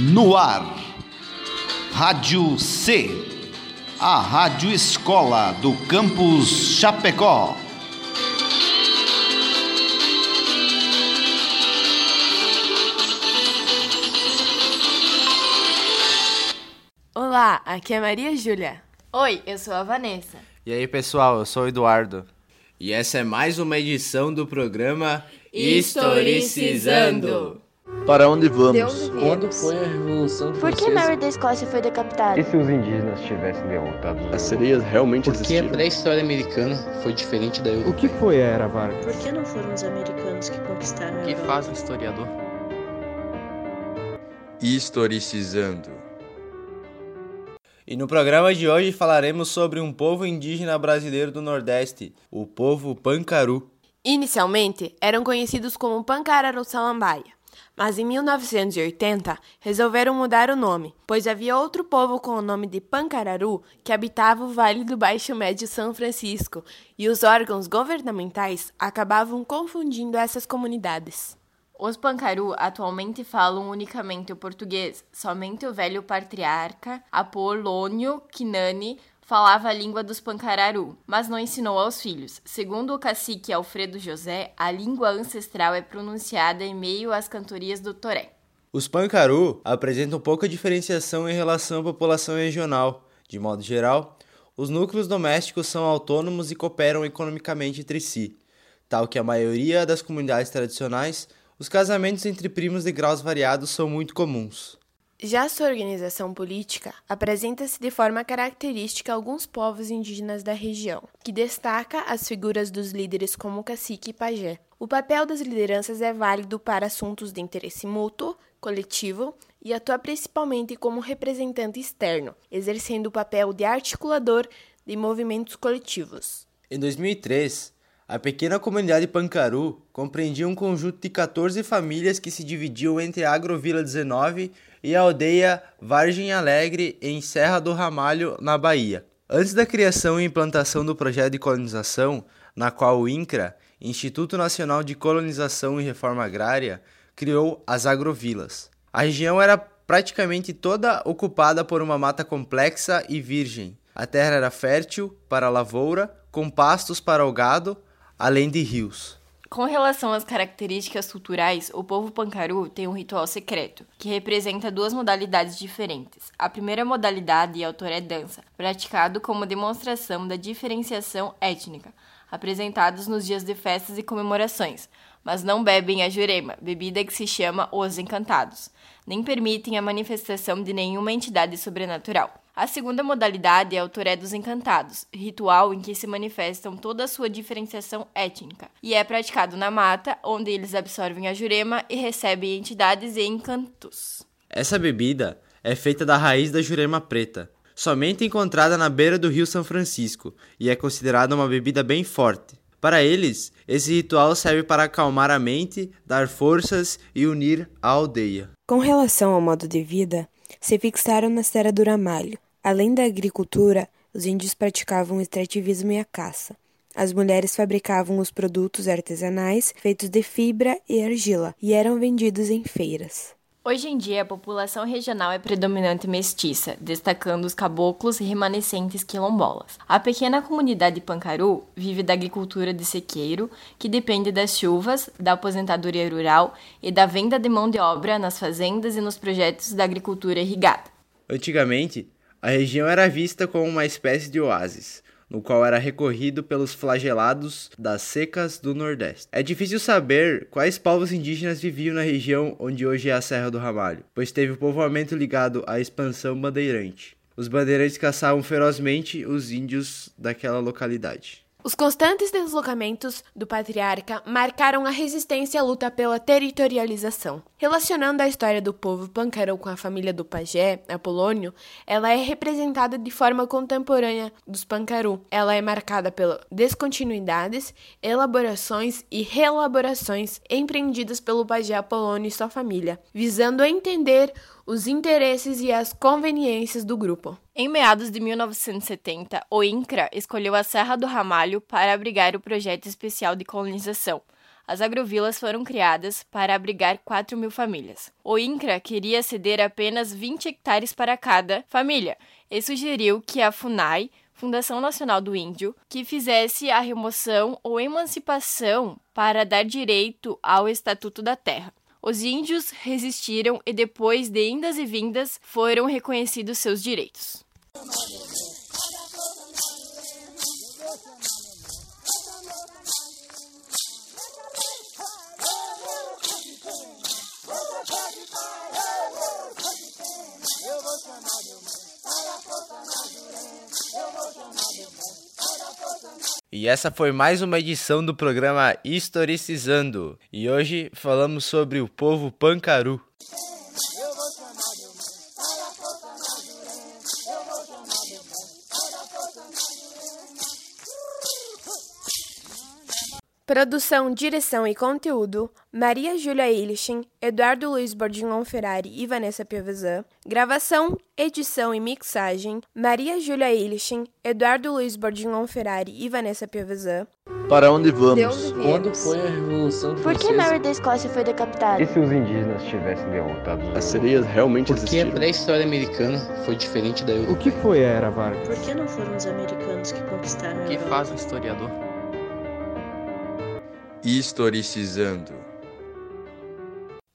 No ar, Rádio C, a Rádio Escola do Campus Chapecó. Olá, aqui é Maria Júlia. Oi, eu sou a Vanessa. E aí, pessoal, eu sou o Eduardo. E essa é mais uma edição do programa Historicizando. Para onde vamos? Quando foi a Revolução Por que? Mary da Escócia foi decapitada? E se os indígenas tivessem derrotado os As sereias realmente Por que a existiram? pré-história americana foi diferente da O europeia? que foi a Era Vargas? Por que não foram os americanos que conquistaram a O que Europa? faz um historiador? Historicizando. E no programa de hoje falaremos sobre um povo indígena brasileiro do Nordeste, o povo Pancaru. Inicialmente, eram conhecidos como Pancararu Salambaia, mas em 1980 resolveram mudar o nome, pois havia outro povo com o nome de Pancararu que habitava o Vale do Baixo Médio São Francisco, e os órgãos governamentais acabavam confundindo essas comunidades. Os Pancaru atualmente falam unicamente o português. Somente o velho patriarca Apolônio Quinani falava a língua dos Pancararu, mas não ensinou aos filhos. Segundo o cacique Alfredo José, a língua ancestral é pronunciada em meio às cantorias do Toré. Os Pancaru apresentam pouca diferenciação em relação à população regional. De modo geral, os núcleos domésticos são autônomos e cooperam economicamente entre si, tal que a maioria das comunidades tradicionais, os casamentos entre primos de graus variados são muito comuns. Já sua organização política apresenta-se de forma característica a alguns povos indígenas da região, que destaca as figuras dos líderes como cacique e pajé. O papel das lideranças é válido para assuntos de interesse mútuo, coletivo e atua principalmente como representante externo, exercendo o papel de articulador de movimentos coletivos. Em 2003, a pequena comunidade Pancaru compreendia um conjunto de 14 famílias que se dividiam entre a Agrovila 19 e a aldeia Vargem Alegre, em Serra do Ramalho, na Bahia. Antes da criação e implantação do projeto de colonização, na qual o INCRA, Instituto Nacional de Colonização e Reforma Agrária, criou as agrovilas. A região era praticamente toda ocupada por uma mata complexa e virgem. A terra era fértil para a lavoura, com pastos para o gado, além de rios. Com relação às características culturais, o povo Pancaru tem um ritual secreto, que representa duas modalidades diferentes. A primeira modalidade é o toré dança, praticado como demonstração da diferenciação étnica, apresentados nos dias de festas e comemorações, mas não bebem a jurema, bebida que se chama os encantados, nem permitem a manifestação de nenhuma entidade sobrenatural. A segunda modalidade é o Toré dos Encantados, ritual em que se manifestam toda a sua diferenciação étnica, e é praticado na mata, onde eles absorvem a jurema e recebem entidades e encantos. Essa bebida é feita da raiz da jurema preta, somente encontrada na beira do rio São Francisco, e é considerada uma bebida bem forte. Para eles, esse ritual serve para acalmar a mente, dar forças e unir a aldeia. Com relação ao modo de vida, se fixaram na Serra do Ramalho. Além da agricultura, os índios praticavam o extrativismo e a caça. As mulheres fabricavam os produtos artesanais feitos de fibra e argila e eram vendidos em feiras. Hoje em dia, a população regional é predominante mestiça, destacando os caboclos e remanescentes quilombolas. A pequena comunidade Pancaru vive da agricultura de sequeiro, que depende das chuvas, da aposentadoria rural e da venda de mão de obra nas fazendas e nos projetos da agricultura irrigada. Antigamente, a região era vista como uma espécie de oásis, no qual era recorrido pelos flagelados das secas do Nordeste. É difícil saber quais povos indígenas viviam na região onde hoje é a Serra do Ramalho, pois teve o povoamento ligado à expansão bandeirante. Os bandeirantes caçavam ferozmente os índios daquela localidade. Os constantes deslocamentos do patriarca marcaram a resistência à luta pela territorialização. Relacionando a história do povo Pancarou com a família do pajé, Apolônio, ela é representada de forma contemporânea dos Pancaru. Ela é marcada pelas descontinuidades, elaborações e reelaborações empreendidas pelo pajé Apolônio e sua família, visando entender os interesses e as conveniências do grupo. Em meados de 1970, o INCRA escolheu a Serra do Ramalho para abrigar o projeto especial de colonização. As agrovilas foram criadas para abrigar 4 mil famílias. O INCRA queria ceder apenas 20 hectares para cada família e sugeriu que a FUNAI, Fundação Nacional do Índio, que fizesse a remoção ou emancipação para dar direito ao Estatuto da Terra. Os índios resistiram e, depois de indas e vindas, foram reconhecidos seus direitos. E essa foi mais uma edição do programa Historicizando. E hoje falamos sobre o povo pancaru. Produção, direção e conteúdo: Maria Júlia Illichin, Eduardo Luiz Bordignon Ferrari e Vanessa Piovesan. Gravação, edição e mixagem: Maria Júlia Illichin, Eduardo Luiz Bordignon Ferrari e Vanessa Piovesan. Para onde vamos? Quando foi a Revolução Por que Francesa? Mary da Escócia foi decapitada? E se os indígenas tivessem derrotado os As sereias realmente Por que a existiram? pré-história americana foi diferente da O europeia? que foi a Era Vargas? Por que não foram os americanos que conquistaram a O que faz um historiador? Historicizando.